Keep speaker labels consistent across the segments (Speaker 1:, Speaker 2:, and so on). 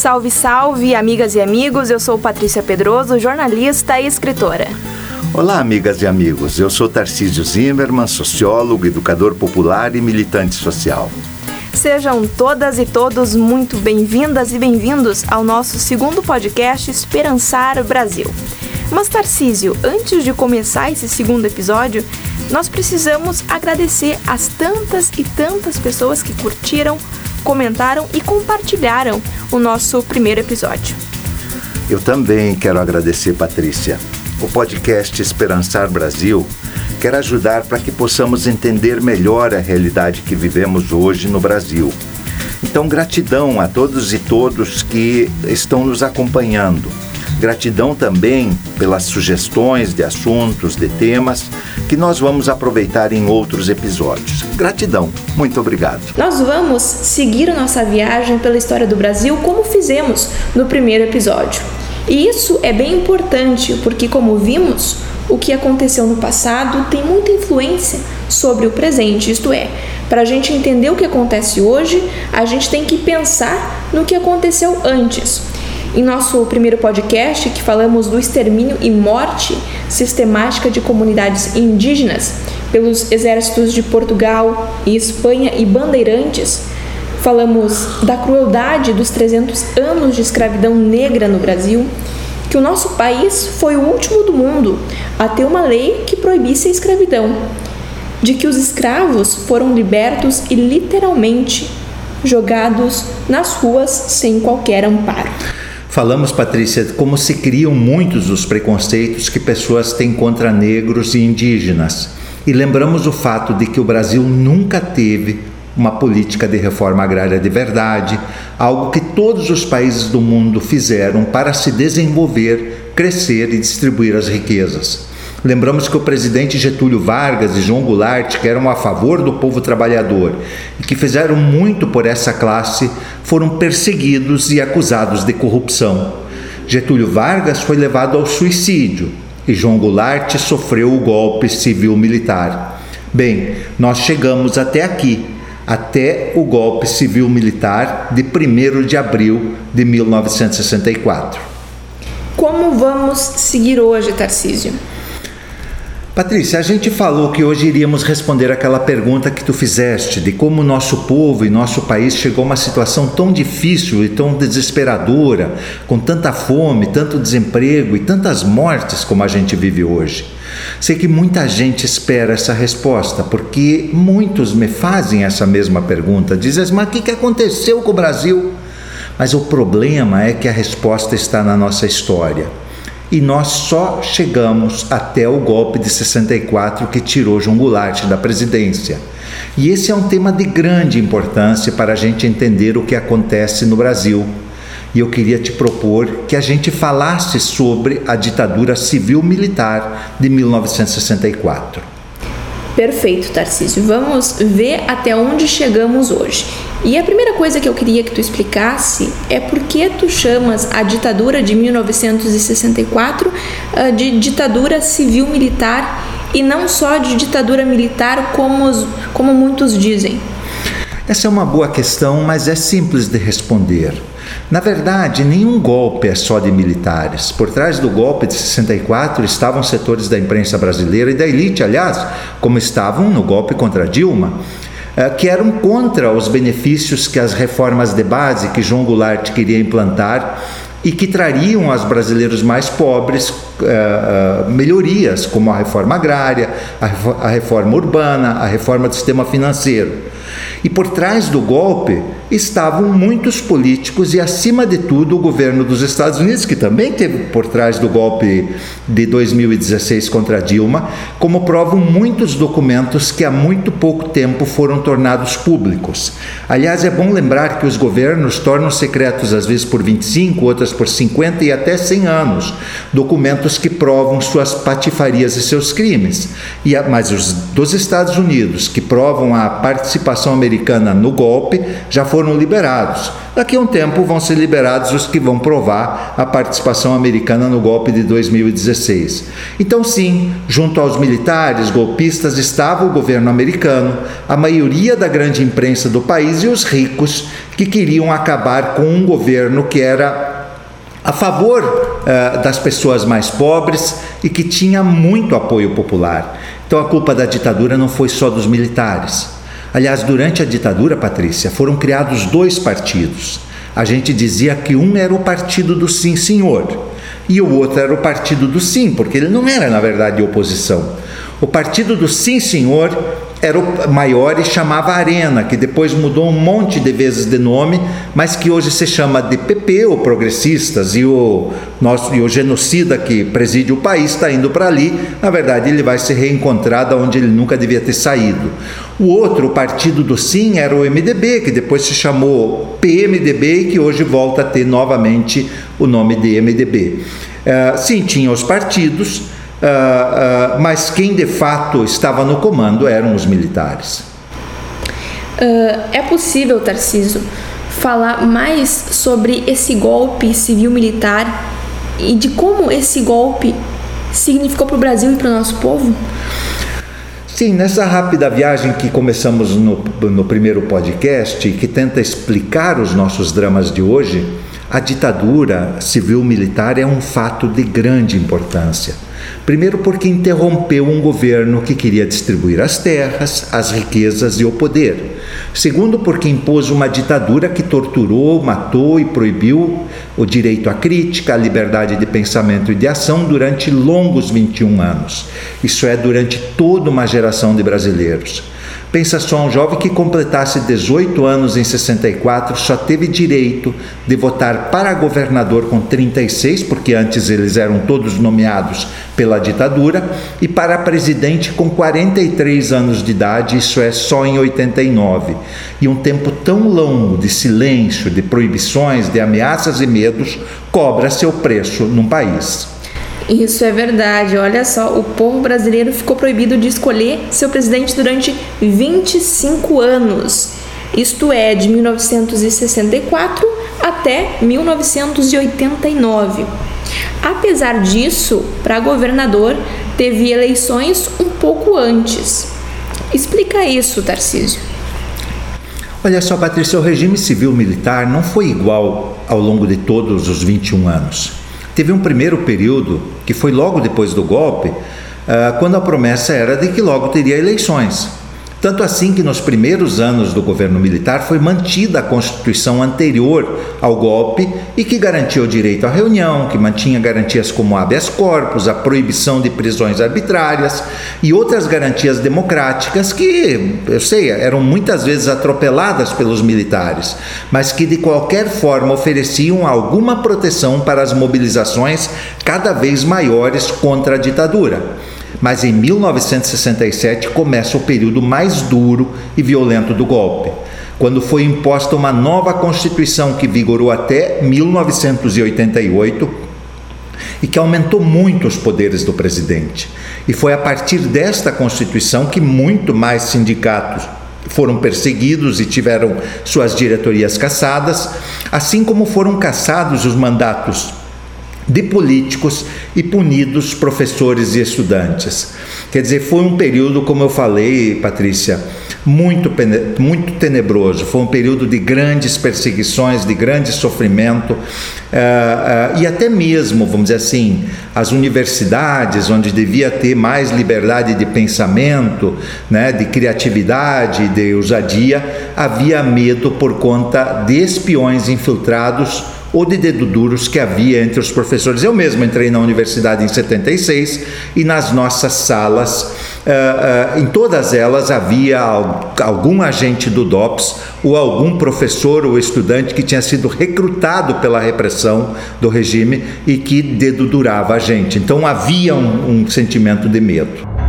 Speaker 1: Salve, salve, amigas e amigos. Eu sou Patrícia Pedroso, jornalista e escritora.
Speaker 2: Olá, amigas e amigos. Eu sou Tarcísio Zimmermann, sociólogo, educador popular e militante social.
Speaker 1: Sejam todas e todos muito bem-vindas e bem-vindos ao nosso segundo podcast Esperançar Brasil. Mas, Tarcísio, antes de começar esse segundo episódio, nós precisamos agradecer as tantas e tantas pessoas que curtiram, comentaram e compartilharam o nosso primeiro episódio.
Speaker 2: Eu também quero agradecer, Patrícia. O podcast Esperançar Brasil quer ajudar para que possamos entender melhor a realidade que vivemos hoje no Brasil. Então, gratidão a todos e todos que estão nos acompanhando. Gratidão também pelas sugestões de assuntos, de temas que nós vamos aproveitar em outros episódios. Gratidão, muito obrigado.
Speaker 1: Nós vamos seguir nossa viagem pela história do Brasil como fizemos no primeiro episódio. E isso é bem importante porque, como vimos, o que aconteceu no passado tem muita influência sobre o presente, isto é, para a gente entender o que acontece hoje, a gente tem que pensar no que aconteceu antes. Em nosso primeiro podcast, que falamos do extermínio e morte sistemática de comunidades indígenas pelos exércitos de Portugal e Espanha e bandeirantes, falamos da crueldade dos 300 anos de escravidão negra no Brasil, que o nosso país foi o último do mundo a ter uma lei que proibisse a escravidão, de que os escravos foram libertos e literalmente jogados nas ruas sem qualquer amparo.
Speaker 2: Falamos, Patrícia, como se criam muitos dos preconceitos que pessoas têm contra negros e indígenas. E lembramos o fato de que o Brasil nunca teve uma política de reforma agrária de verdade, algo que todos os países do mundo fizeram para se desenvolver, crescer e distribuir as riquezas. Lembramos que o presidente Getúlio Vargas e João Goulart, que eram a favor do povo trabalhador e que fizeram muito por essa classe, foram perseguidos e acusados de corrupção. Getúlio Vargas foi levado ao suicídio e João Goulart sofreu o golpe civil-militar. Bem, nós chegamos até aqui, até o golpe civil-militar de 1 de abril de 1964.
Speaker 1: Como vamos seguir hoje, Tarcísio?
Speaker 2: Patrícia, a gente falou que hoje iríamos responder aquela pergunta que tu fizeste de como nosso povo e nosso país chegou a uma situação tão difícil e tão desesperadora, com tanta fome, tanto desemprego e tantas mortes como a gente vive hoje. Sei que muita gente espera essa resposta, porque muitos me fazem essa mesma pergunta. Dizem, mas o que aconteceu com o Brasil? Mas o problema é que a resposta está na nossa história e nós só chegamos até o golpe de 64 que tirou João Goulart da presidência. E esse é um tema de grande importância para a gente entender o que acontece no Brasil. E eu queria te propor que a gente falasse sobre a ditadura civil-militar de 1964.
Speaker 1: Perfeito, Tarcísio. Vamos ver até onde chegamos hoje. E a primeira coisa que eu queria que tu explicasse é por que tu chamas a ditadura de 1964 ah, de ditadura civil-militar e não só de ditadura militar como, como muitos dizem.
Speaker 2: Essa é uma boa questão, mas é simples de responder. Na verdade, nenhum golpe é só de militares. Por trás do golpe de 64 estavam setores da imprensa brasileira e da elite, aliás, como estavam no golpe contra Dilma, que eram contra os benefícios que as reformas de base que João Goulart queria implantar e que trariam aos brasileiros mais pobres uh, uh, melhorias, como a reforma agrária, a reforma urbana, a reforma do sistema financeiro. E por trás do golpe estavam muitos políticos e, acima de tudo, o governo dos Estados Unidos, que também teve por trás do golpe de 2016 contra Dilma, como provam muitos documentos que há muito pouco tempo foram tornados públicos. Aliás, é bom lembrar que os governos tornam secretos, às vezes por 25, outras por 50 e até 100 anos, documentos que provam suas patifarias e seus crimes. E, mas os dos Estados Unidos, que provam a participação participação americana no golpe já foram liberados. Daqui a um tempo vão ser liberados os que vão provar a participação americana no golpe de 2016. Então, sim, junto aos militares golpistas estava o governo americano, a maioria da grande imprensa do país e os ricos que queriam acabar com um governo que era a favor uh, das pessoas mais pobres e que tinha muito apoio popular. Então a culpa da ditadura não foi só dos militares. Aliás, durante a ditadura, Patrícia, foram criados dois partidos. A gente dizia que um era o partido do sim, senhor, e o outro era o partido do sim, porque ele não era, na verdade, oposição. O partido do sim, senhor era o maior e chamava Arena, que depois mudou um monte de vezes de nome, mas que hoje se chama de PP, ou Progressistas, e o, nosso, e o genocida que preside o país está indo para ali. Na verdade, ele vai se reencontrar da onde ele nunca devia ter saído. O outro, o partido do Sim, era o MDB, que depois se chamou PMDB e que hoje volta a ter novamente o nome de MDB. Uh, sim, tinha os partidos Uh, uh, mas quem de fato estava no comando eram os militares.
Speaker 1: Uh, é possível, Tarciso, falar mais sobre esse golpe civil-militar e de como esse golpe significou para o Brasil e para o nosso povo?
Speaker 2: Sim, nessa rápida viagem que começamos no, no primeiro podcast que tenta explicar os nossos dramas de hoje, a ditadura civil-militar é um fato de grande importância. Primeiro, porque interrompeu um governo que queria distribuir as terras, as riquezas e o poder. Segundo, porque impôs uma ditadura que torturou, matou e proibiu o direito à crítica, à liberdade de pensamento e de ação durante longos 21 anos. Isso é, durante toda uma geração de brasileiros. Pensa só, um jovem que completasse 18 anos em 64 só teve direito de votar para governador com 36, porque antes eles eram todos nomeados pela ditadura, e para presidente com 43 anos de idade, isso é só em 89. E um tempo tão longo de silêncio, de proibições, de ameaças e medos cobra seu preço num país.
Speaker 1: Isso é verdade. Olha só, o povo brasileiro ficou proibido de escolher seu presidente durante 25 anos. Isto é, de 1964 até 1989. Apesar disso, para governador teve eleições um pouco antes. Explica isso, Tarcísio.
Speaker 2: Olha só, Patrícia, o regime civil militar não foi igual ao longo de todos os 21 anos. Teve um primeiro período, que foi logo depois do golpe, ah, quando a promessa era de que logo teria eleições. Tanto assim que nos primeiros anos do governo militar foi mantida a Constituição anterior ao golpe e que garantia o direito à reunião, que mantinha garantias como habeas corpus, a proibição de prisões arbitrárias e outras garantias democráticas que, eu sei, eram muitas vezes atropeladas pelos militares, mas que de qualquer forma ofereciam alguma proteção para as mobilizações cada vez maiores contra a ditadura. Mas em 1967 começa o período mais duro e violento do golpe, quando foi imposta uma nova Constituição que vigorou até 1988 e que aumentou muito os poderes do presidente. E foi a partir desta Constituição que muito mais sindicatos foram perseguidos e tiveram suas diretorias cassadas, assim como foram cassados os mandatos de políticos e punidos professores e estudantes. Quer dizer, foi um período, como eu falei, Patrícia, muito, muito tenebroso. Foi um período de grandes perseguições, de grande sofrimento, uh, uh, e até mesmo, vamos dizer assim, as universidades, onde devia ter mais liberdade de pensamento, né, de criatividade, de ousadia, havia medo por conta de espiões infiltrados ou de dedo duros que havia entre os professores. Eu mesmo entrei na universidade em 76 e nas nossas salas, uh, uh, em todas elas havia algum agente do DOPS ou algum professor ou estudante que tinha sido recrutado pela repressão do regime e que dedo durava a gente. Então havia um, um sentimento de medo.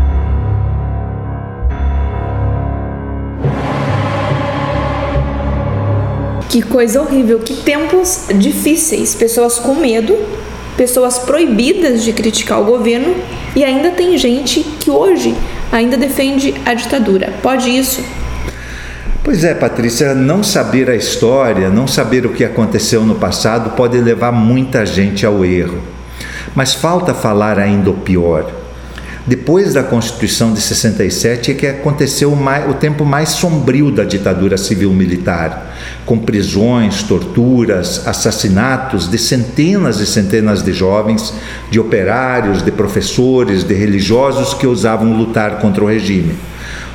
Speaker 1: Que coisa horrível, que tempos difíceis, pessoas com medo, pessoas proibidas de criticar o governo e ainda tem gente que hoje ainda defende a ditadura. Pode isso?
Speaker 2: Pois é, Patrícia, não saber a história, não saber o que aconteceu no passado pode levar muita gente ao erro. Mas falta falar ainda o pior. Depois da Constituição de 67 é que aconteceu o, tempo mais sombrio da ditadura civil-militar, com prisões, torturas, assassinatos de centenas e centenas de jovens, de operários, de professores, de religiosos que ousavam lutar contra o regime.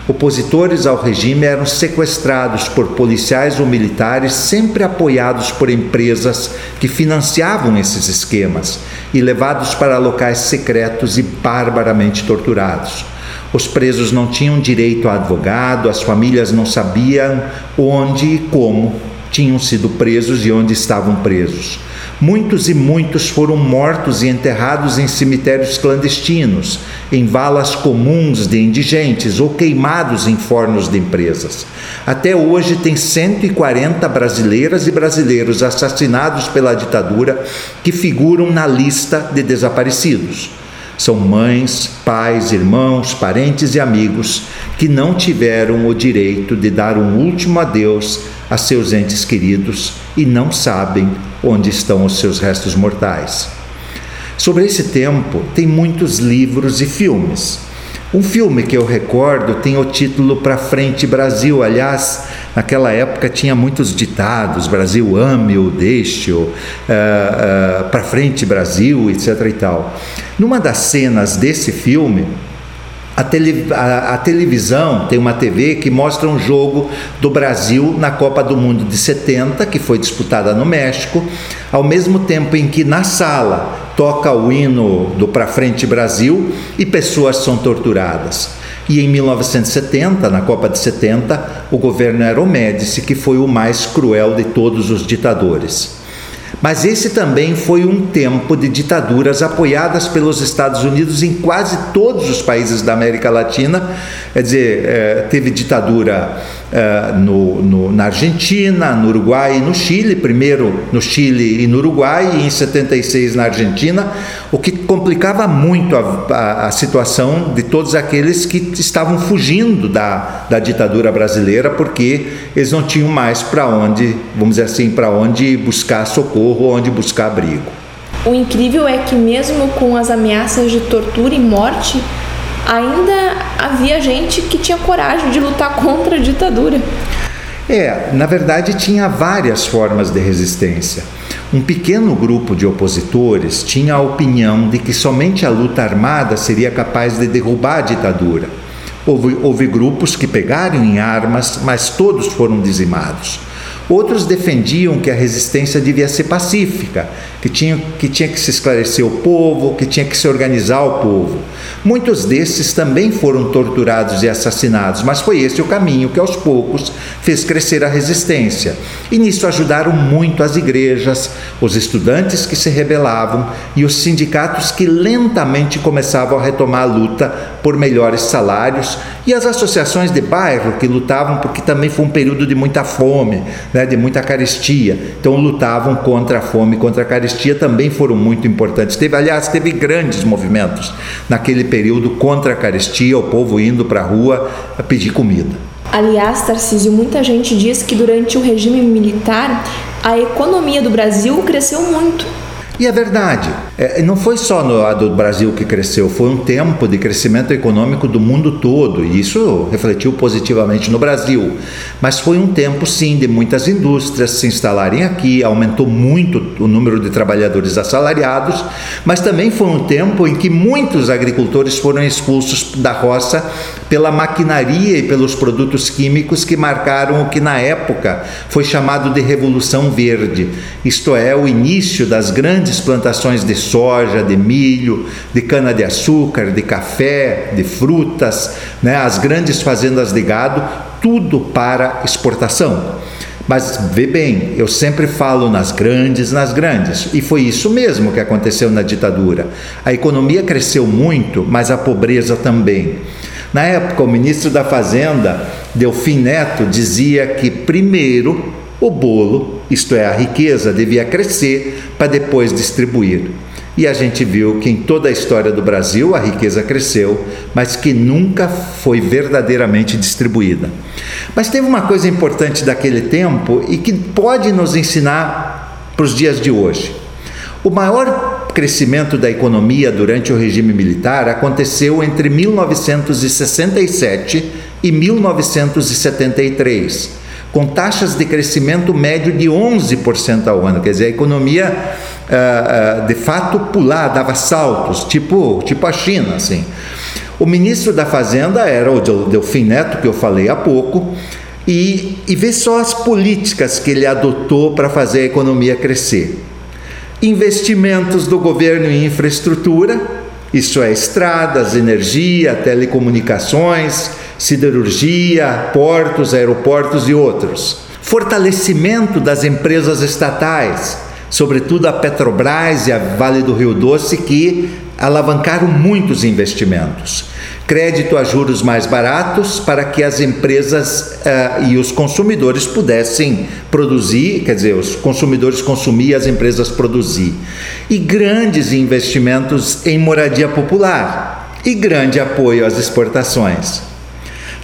Speaker 2: Opositores ao regime eram sequestrados por policiais ou militares, sempre apoiados por empresas que financiavam esses esquemas e levados para locais secretos e barbaramente torturados. Os presos não tinham direito a advogado, as famílias não sabiam onde e como tinham sido presos e onde estavam presos. Muitos e muitos foram mortos e enterrados em cemitérios clandestinos, em valas comuns de indigentes ou queimados em fornos de empresas. Até hoje, tem 140 brasileiras e brasileiros assassinados pela ditadura que figuram na lista de desaparecidos. São mães, pais, irmãos, parentes e amigos que não tiveram o direito de dar um último adeus a seus entes queridos e não sabem onde estão os seus restos mortais. Sobre esse tempo, tem muitos livros e filmes. Um filme que eu recordo tem o título Pra Frente Brasil. Aliás, naquela época tinha muitos ditados: Brasil ame-o, deixe-o, uh, uh, Pra Frente Brasil, etc. e tal. Numa das cenas desse filme, a, tele, a, a, televisão tem uma TV que mostra um jogo do Brasil na Copa do Mundo de 70, que foi disputada no México, ao mesmo tempo em que na sala toca o hino do Pra Frente Brasil e pessoas são torturadas. E em 1970, na Copa de 70, o governo era o Médici, que foi o mais cruel de todos os ditadores. Mas esse também foi um tempo de ditaduras apoiadas pelos Estados Unidos em quase todos os países da América Latina. Quer dizer, é, teve ditadura é, no, no, na Argentina, no Uruguai e no Chile, primeiro no Chile e no Uruguai, e em 76 na Argentina, o que complicava muito a, a, a situação de todos aqueles que estavam fugindo da, da ditadura brasileira, porque eles não tinham mais para onde, vamos dizer assim, para onde buscar socorro, onde buscar abrigo.
Speaker 1: O incrível é que, mesmo com as ameaças de tortura e morte, ainda havia gente que tinha coragem de lutar contra a ditadura.
Speaker 2: É, na verdade tinha várias formas de resistência. Um pequeno grupo de opositores tinha a opinião de que somente a luta armada seria capaz de derrubar a ditadura. Houve, houve grupos que pegaram em armas, mas todos foram dizimados. Outros defendiam que a resistência devia ser pacífica, que tinha, que tinha que se esclarecer o povo, que tinha que se organizar o povo. Muitos desses também foram torturados e assassinados, mas foi esse o caminho que aos poucos fez crescer a resistência. E nisso ajudaram muito as igrejas, os estudantes que se rebelavam e os sindicatos que lentamente começavam a retomar a luta por melhores salários e as associações de bairro que lutavam porque também foi um período de muita fome, né, de muita carestia. Então lutavam contra a fome, contra a carestia também foram muito importantes. Teve, aliás, teve grandes movimentos naquele período contra a carestia, o povo indo para a rua a pedir comida.
Speaker 1: Aliás, Tarcísio, muita gente diz que durante o regime militar a economia do Brasil cresceu muito.
Speaker 2: E é verdade, é, não foi só no, do Brasil que cresceu, foi um tempo de crescimento econômico do mundo todo, e isso refletiu positivamente no Brasil. Mas foi um tempo, sim, de muitas indústrias se instalarem aqui, aumentou muito o número de trabalhadores assalariados, mas também foi um tempo em que muitos agricultores foram expulsos da roça pela maquinaria e pelos produtos químicos que marcaram o que na época foi chamado de Revolução Verde, isto é, o início das grandes grandes plantações de soja, de milho, de cana-de-açúcar, de café, de frutas, né, as grandes fazendas de gado, tudo para exportação. Mas vê bem, eu sempre falo nas grandes, nas grandes, e foi isso mesmo que aconteceu na ditadura. A economia cresceu muito, mas a pobreza também. Na época, o ministro da Fazenda, Delfim Neto, dizia que primeiro o bolo, isto é, a riqueza, devia crescer para depois distribuir. E a gente viu que em toda a história do Brasil a riqueza cresceu, mas que nunca foi verdadeiramente distribuída. Mas teve uma coisa importante daquele tempo e que pode nos ensinar para os dias de hoje. O maior crescimento da economia durante o regime militar aconteceu entre 1967 e 1973, com taxas de crescimento médio de 11% ao ano. Quer dizer, a economia uh, uh, de fato pular, dava saltos, tipo, tipo a China, assim. O ministro da Fazenda era o Delfim Neto, que eu falei há pouco, e, e vê só as políticas que ele adotou para fazer a economia crescer. Investimentos do governo em infraestrutura, isso é estradas, energia, telecomunicações, siderurgia, portos, aeroportos e outros. Fortalecimento das empresas estatais, sobretudo a Petrobras e a Vale do Rio Doce, que alavancaram muitos investimentos. Crédito a juros mais baratos para que as empresas uh, e os consumidores pudessem produzir, quer dizer, os consumidores consumir, as empresas produzir. E grandes investimentos em moradia popular e grande apoio às exportações.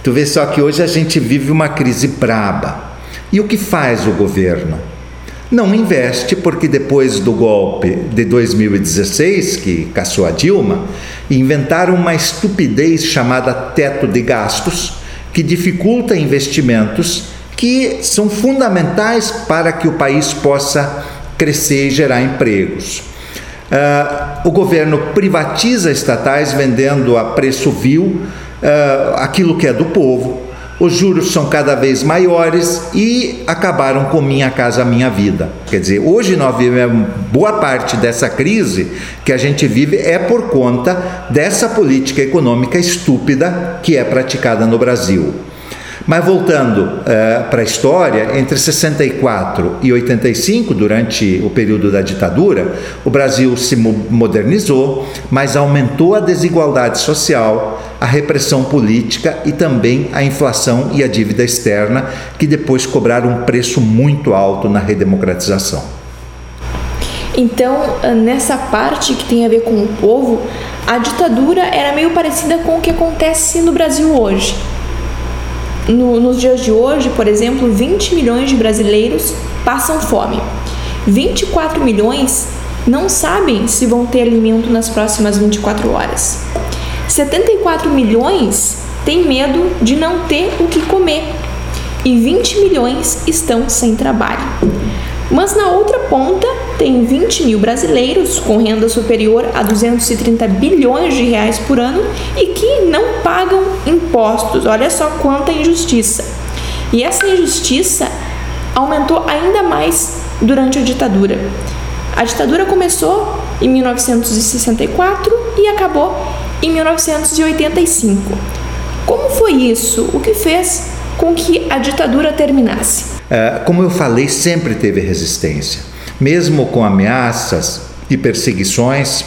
Speaker 2: Tu vê só que hoje a gente vive uma crise braba. E o que faz o governo? Não investe, porque depois do golpe de 2016, que caçou a Dilma, inventaram uma estupidez chamada teto de gastos, que dificulta investimentos que são fundamentais para que o país possa crescer e gerar empregos. Uh, o governo privatiza estatais vendendo a preço vil uh, aquilo que é do povo, os juros são cada vez maiores e acabaram com Minha Casa Minha Vida. Quer dizer, hoje nós vivemos boa parte dessa crise que a gente vive é por conta dessa política econômica estúpida que é praticada no Brasil. Mas voltando uh, para a história, entre 64 e 85, durante o período da ditadura, o Brasil se modernizou, mas aumentou a desigualdade social, a repressão política e também a inflação e a dívida externa, que depois cobraram um preço muito alto na redemocratização.
Speaker 1: Então, nessa parte que tem a ver com o povo, a ditadura era meio parecida com o que acontece no Brasil hoje no, nos dias de hoje, por exemplo, 20 milhões de brasileiros passam fome. 24 milhões não sabem se vão ter alimento nas próximas 24 horas. 74 milhões têm medo de não ter o que comer. E 20 milhões estão sem trabalho. Mas na outra ponta tem 20 mil brasileiros com renda superior a 230 bilhões de reais por ano e que não pagam impostos. Olha só quanta injustiça. E essa injustiça aumentou ainda mais durante a ditadura. A ditadura começou em 1964 e acabou em 1985. Como foi isso? O que fez com que a ditadura terminasse?
Speaker 2: É, como eu falei, sempre teve resistência. Mesmo com ameaças e perseguições,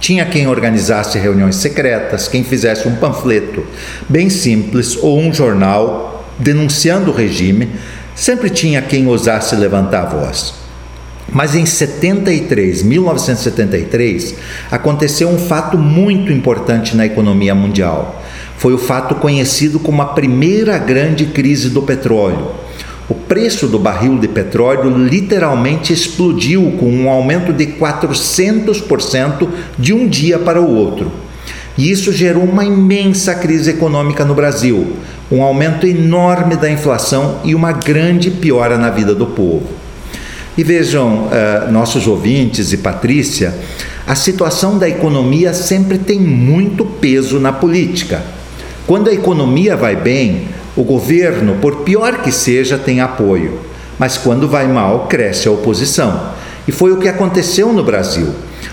Speaker 2: tinha quem organizasse reuniões secretas, quem fizesse um panfleto bem simples ou um jornal denunciando o regime, sempre tinha quem ousasse levantar a voz. Mas em 73, 1973, aconteceu um fato muito importante na economia mundial. Foi o fato conhecido como a primeira grande crise do petróleo o preço do barril de petróleo literalmente explodiu com um aumento de 400% de um dia para o outro. E isso gerou uma imensa crise econômica no Brasil, um aumento enorme da inflação e uma grande piora na vida do povo. E vejam, uh, nossos ouvintes e Patrícia, a situação da economia sempre tem muito peso na política. Quando a economia vai bem, o governo, por pior que seja, tem apoio, mas quando vai mal, cresce a oposição. E foi o que aconteceu no Brasil.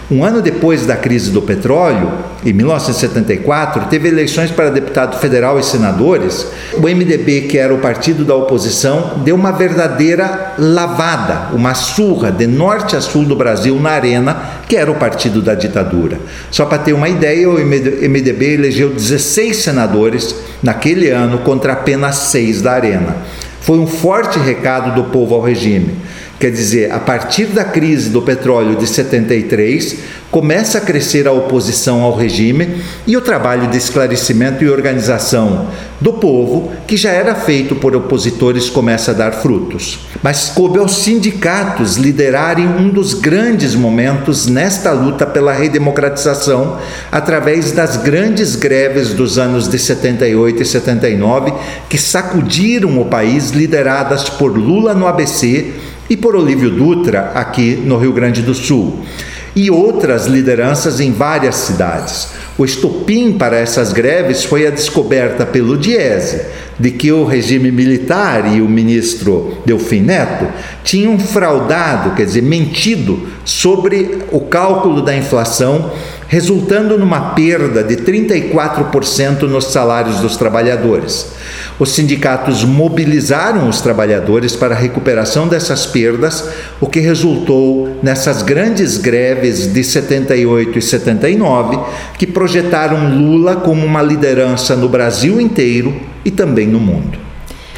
Speaker 2: Um ano depois da crise do petróleo, em 1974, teve eleições para deputado federal e senadores. O MDB, que era o partido da oposição, deu uma verdadeira lavada, uma surra de norte a sul do Brasil na Arena, que era o partido da ditadura. Só para ter uma ideia, o MDB elegeu 16 senadores naquele ano contra apenas seis da Arena. Foi um forte recado do povo ao regime Quer dizer, a partir da crise do petróleo de 73, começa a crescer a oposição ao regime e o trabalho de esclarecimento e organização do povo, que já era feito por opositores, começa a dar frutos. Mas coube aos sindicatos liderarem um dos grandes momentos nesta luta pela redemocratização, através das grandes greves dos anos de 78 e 79, que sacudiram o país, lideradas por Lula no ABC e por Olívio Dutra aqui no Rio Grande do Sul, e outras lideranças em várias cidades. O estopim para essas greves foi a descoberta pelo Diese de que o regime militar e o ministro Delfim Neto tinham fraudado, quer dizer, mentido sobre o cálculo da inflação, resultando numa perda de 34% nos salários dos trabalhadores. Os sindicatos mobilizaram os trabalhadores para a recuperação dessas perdas, o que resultou nessas grandes greves de 78 e 79, que projetaram Lula como uma liderança no Brasil inteiro e também no mundo.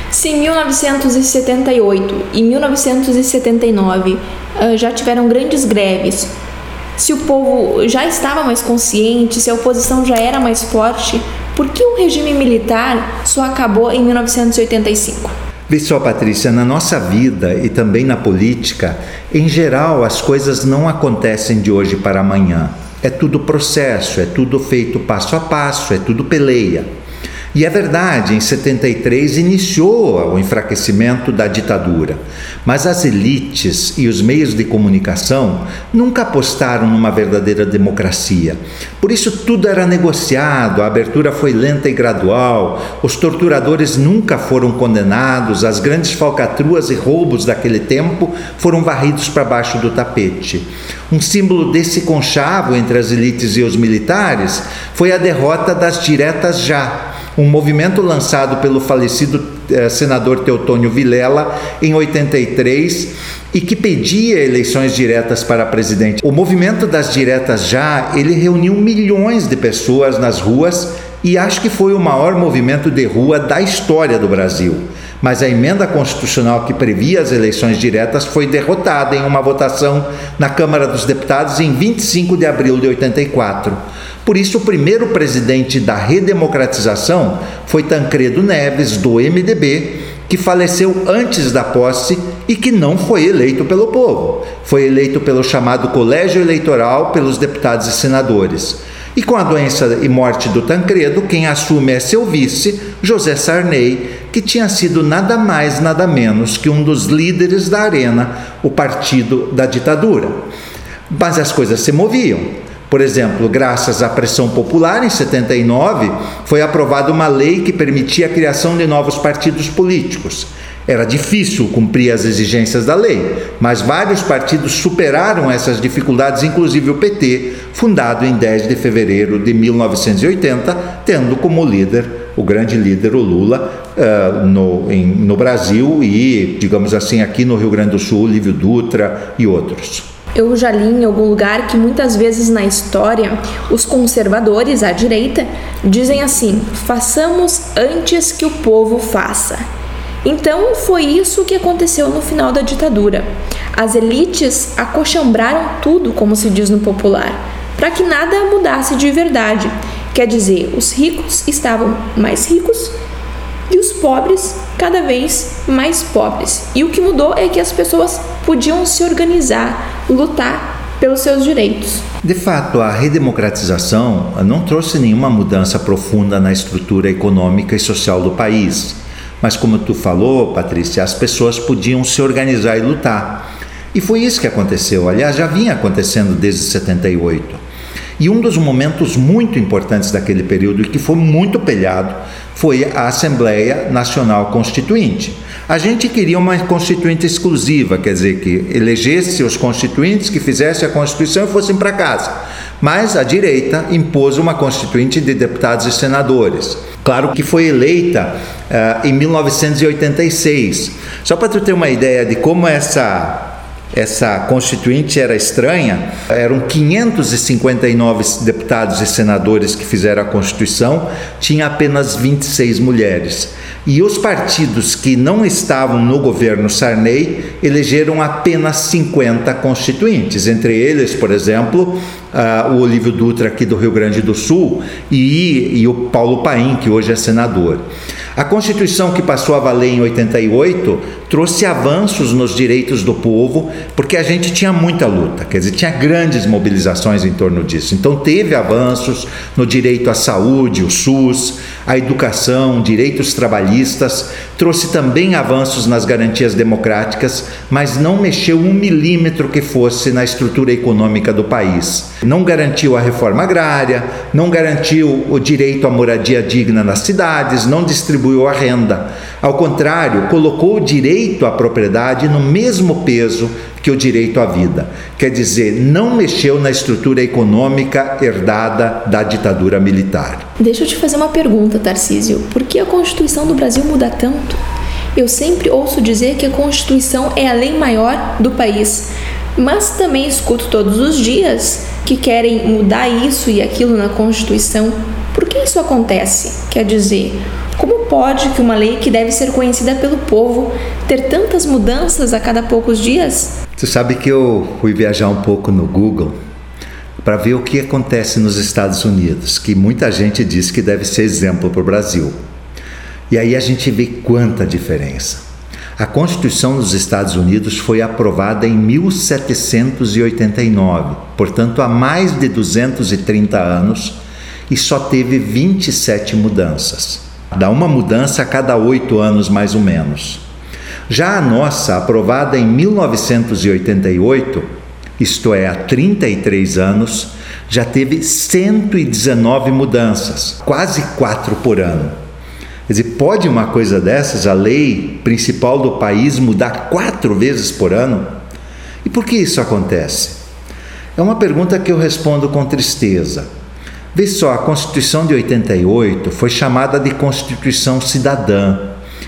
Speaker 1: Se em 1978 e 1979 ah, já tiveram grandes greves, se o povo já estava mais consciente, se a oposição já era mais forte, por que o regime militar só acabou em 1985?
Speaker 2: Vê só, Patrícia, na nossa vida e também na política, em geral, as coisas não acontecem de hoje para amanhã. É tudo processo, é tudo feito passo a passo, é tudo peleia. E é verdade, em 73 iniciou o enfraquecimento da ditadura, mas as elites e os meios de comunicação nunca apostaram numa verdadeira democracia. Por isso tudo era negociado, a abertura foi lenta e gradual, os torturadores nunca foram condenados, as grandes falcatruas e roubos daquele tempo foram varridos para baixo do tapete. Um símbolo desse conchavo entre as elites e os militares foi a derrota das diretas já um movimento lançado pelo falecido eh, senador Teotônio Vilela em 83 e que pedia eleições diretas para presidente. O movimento das diretas já, ele reuniu milhões de pessoas nas ruas e acho que foi o maior movimento de rua da história do Brasil. Mas a emenda constitucional que previa as eleições diretas foi derrotada em uma votação na Câmara dos Deputados em 25 de abril de 84. Por isso, o primeiro presidente da redemocratização foi Tancredo Neves, do MDB, que faleceu antes da posse e que não foi eleito pelo povo. Foi eleito pelo chamado Colégio Eleitoral pelos deputados e senadores. E com a doença e morte do Tancredo, quem assume é seu vice, José Sarney, que tinha sido nada mais, nada menos que um dos líderes da Arena, o partido da ditadura. Mas as coisas se moviam. Por exemplo, graças à pressão popular, em 79, foi aprovada uma lei que permitia a criação de novos partidos políticos. Era difícil cumprir as exigências da lei, mas vários partidos superaram essas dificuldades, inclusive o PT, fundado em 10 de fevereiro de 1980, tendo como líder o grande líder, o Lula, uh, no, em, no Brasil e, digamos assim, aqui no Rio Grande do Sul, Lívio Dutra e outros.
Speaker 1: Eu já li em algum lugar que muitas vezes na história os conservadores, à direita, dizem assim: façamos antes que o povo faça. Então foi isso que aconteceu no final da ditadura. As elites acochambraram tudo, como se diz no popular, para que nada mudasse de verdade. Quer dizer, os ricos estavam mais ricos e os pobres cada vez mais pobres. E o que mudou é que as pessoas podiam se organizar, lutar pelos seus direitos.
Speaker 2: De fato, a redemocratização não trouxe nenhuma mudança profunda na estrutura econômica e social do país. Mas como tu falou, Patrícia, as pessoas podiam se organizar e lutar. E foi isso que aconteceu. Aliás, já vinha acontecendo desde 78. E um dos momentos muito importantes daquele período e que foi muito pelhado foi a Assembleia Nacional Constituinte. A gente queria uma constituinte exclusiva, quer dizer, que elegesse os constituintes, que fizesse a Constituição e fossem para casa. Mas a direita impôs uma constituinte de deputados e senadores. Claro que foi eleita uh, em 1986. Só para tu ter uma ideia de como essa essa constituinte era estranha, eram 559 deputados e senadores que fizeram a Constituição, tinha apenas 26 mulheres. E os partidos que não estavam no governo Sarney elegeram apenas 50 constituintes, entre eles, por exemplo, uh, o Olívio Dutra aqui do Rio Grande do Sul e, e o Paulo Paim, que hoje é senador. A Constituição que passou a valer em 88 trouxe avanços nos direitos do povo, porque a gente tinha muita luta, quer dizer, tinha grandes mobilizações em torno disso. Então teve avanços no direito à saúde, o SUS, a educação, direitos trabalhistas, trouxe também avanços nas garantias democráticas, mas não mexeu um milímetro que fosse na estrutura econômica do país. Não garantiu a reforma agrária, não garantiu o direito à moradia digna nas cidades, não distribuiu a renda. Ao contrário, colocou o direito à propriedade no mesmo peso que o direito à vida. Quer dizer, não mexeu na estrutura econômica herdada da ditadura militar.
Speaker 1: Deixa eu te fazer uma pergunta, Tarcísio. Por que a Constituição do Brasil muda tanto? Eu sempre ouço dizer que a Constituição é a lei maior do país, mas também escuto todos os dias que querem mudar isso e aquilo na Constituição. Por que isso acontece? Quer dizer, como pode que uma lei que deve ser conhecida pelo povo ter tantas mudanças a cada poucos dias?
Speaker 2: Você sabe que eu fui viajar um pouco no Google para ver o que acontece nos Estados Unidos, que muita gente diz que deve ser exemplo para o Brasil. E aí a gente vê quanta diferença. A Constituição dos Estados Unidos foi aprovada em 1789, portanto há mais de 230 anos, e só teve 27 mudanças. Dá uma mudança a cada oito anos, mais ou menos. Já a nossa, aprovada em 1988, isto é, há 33 anos, já teve 119 mudanças, quase quatro por ano. Quer dizer, pode uma coisa dessas, a lei principal do país, mudar quatro vezes por ano? E por que isso acontece? É uma pergunta que eu respondo com tristeza. Vê só, a Constituição de 88 foi chamada de Constituição Cidadã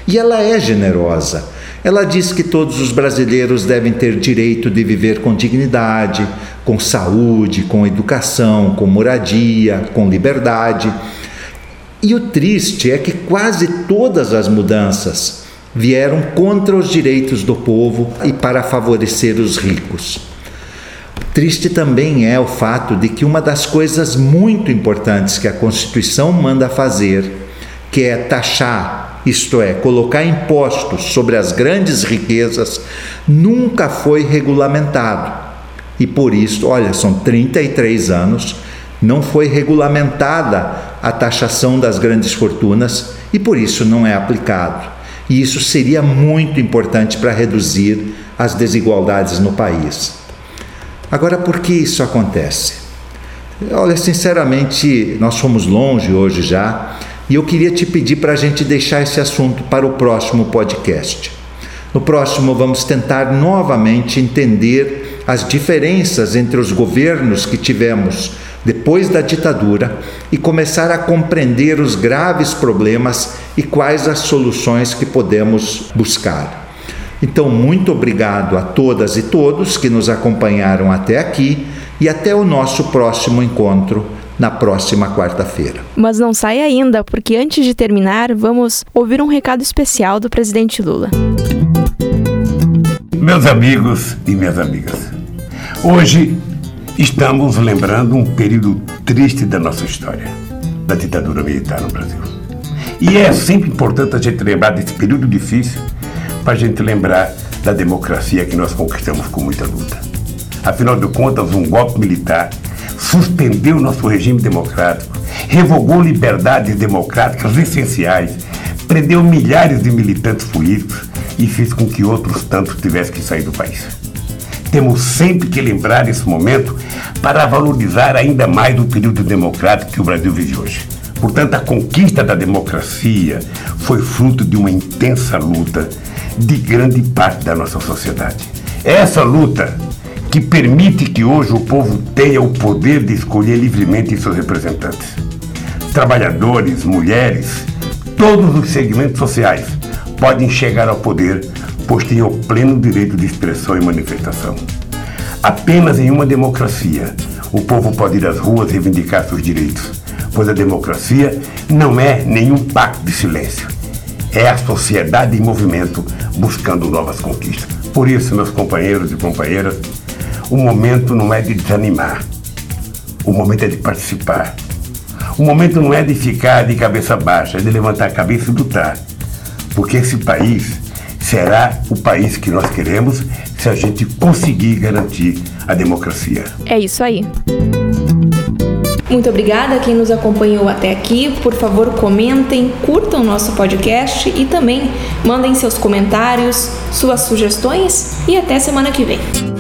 Speaker 2: e ela é generosa. Ela diz que todos os brasileiros devem ter direito de viver com dignidade, com saúde, com educação, com moradia, com liberdade. E o triste é que quase todas as mudanças vieram contra os direitos do povo e para favorecer os ricos. Triste também é o fato de que uma das coisas muito importantes que a Constituição manda fazer, que é taxar, isto é, colocar impostos sobre as grandes riquezas, nunca foi regulamentado. E por isso, olha, são 33 anos, não foi regulamentada a taxação das grandes fortunas e por isso não é aplicado. E isso seria muito importante para reduzir as desigualdades no país. Agora, por que isso acontece? Olha, sinceramente, nós fomos longe hoje já e eu queria te pedir para a gente deixar esse assunto para o próximo podcast. No próximo, vamos tentar novamente entender as diferenças entre os governos que tivemos depois da ditadura e começar a compreender os graves problemas e quais as soluções que podemos buscar. Então, muito obrigado a todas e todos que nos acompanharam até aqui e até o nosso próximo encontro na próxima quarta-feira.
Speaker 1: Mas não sai ainda, porque antes de terminar, vamos ouvir um recado especial do presidente Lula.
Speaker 3: Meus amigos e minhas amigas, hoje estamos lembrando um período triste da nossa história, da ditadura militar no Brasil. E é sempre importante a gente lembrar desse período difícil para a gente lembrar da democracia que nós conquistamos com muita luta. Afinal de contas, um golpe militar suspendeu nosso regime democrático, revogou liberdades democráticas essenciais, prendeu milhares de militantes políticos e fez com que outros tantos tivessem que sair do país. Temos sempre que lembrar esse momento para valorizar ainda mais o período democrático que o Brasil vive hoje. Portanto, a conquista da democracia foi fruto de uma intensa luta de grande parte da nossa sociedade. É essa luta que permite que hoje o povo tenha o poder de escolher livremente seus representantes. Trabalhadores, mulheres, todos os segmentos sociais podem chegar ao poder, pois têm o pleno direito de expressão e manifestação. Apenas em uma democracia o povo pode ir às ruas reivindicar seus direitos, pois a democracia não é nenhum pacto de silêncio é a sociedade em movimento buscando novas conquistas. Por isso, meus companheiros e companheiras, o momento não é de desanimar, o momento é de participar. O momento não é de ficar de cabeça baixa, é de levantar a cabeça e lutar. Porque esse país será o país que nós queremos se a gente conseguir garantir a democracia.
Speaker 1: É isso aí. Muito obrigada a quem nos acompanhou até aqui. Por favor, comentem, curtam nosso podcast e também mandem seus comentários, suas sugestões e até semana que vem.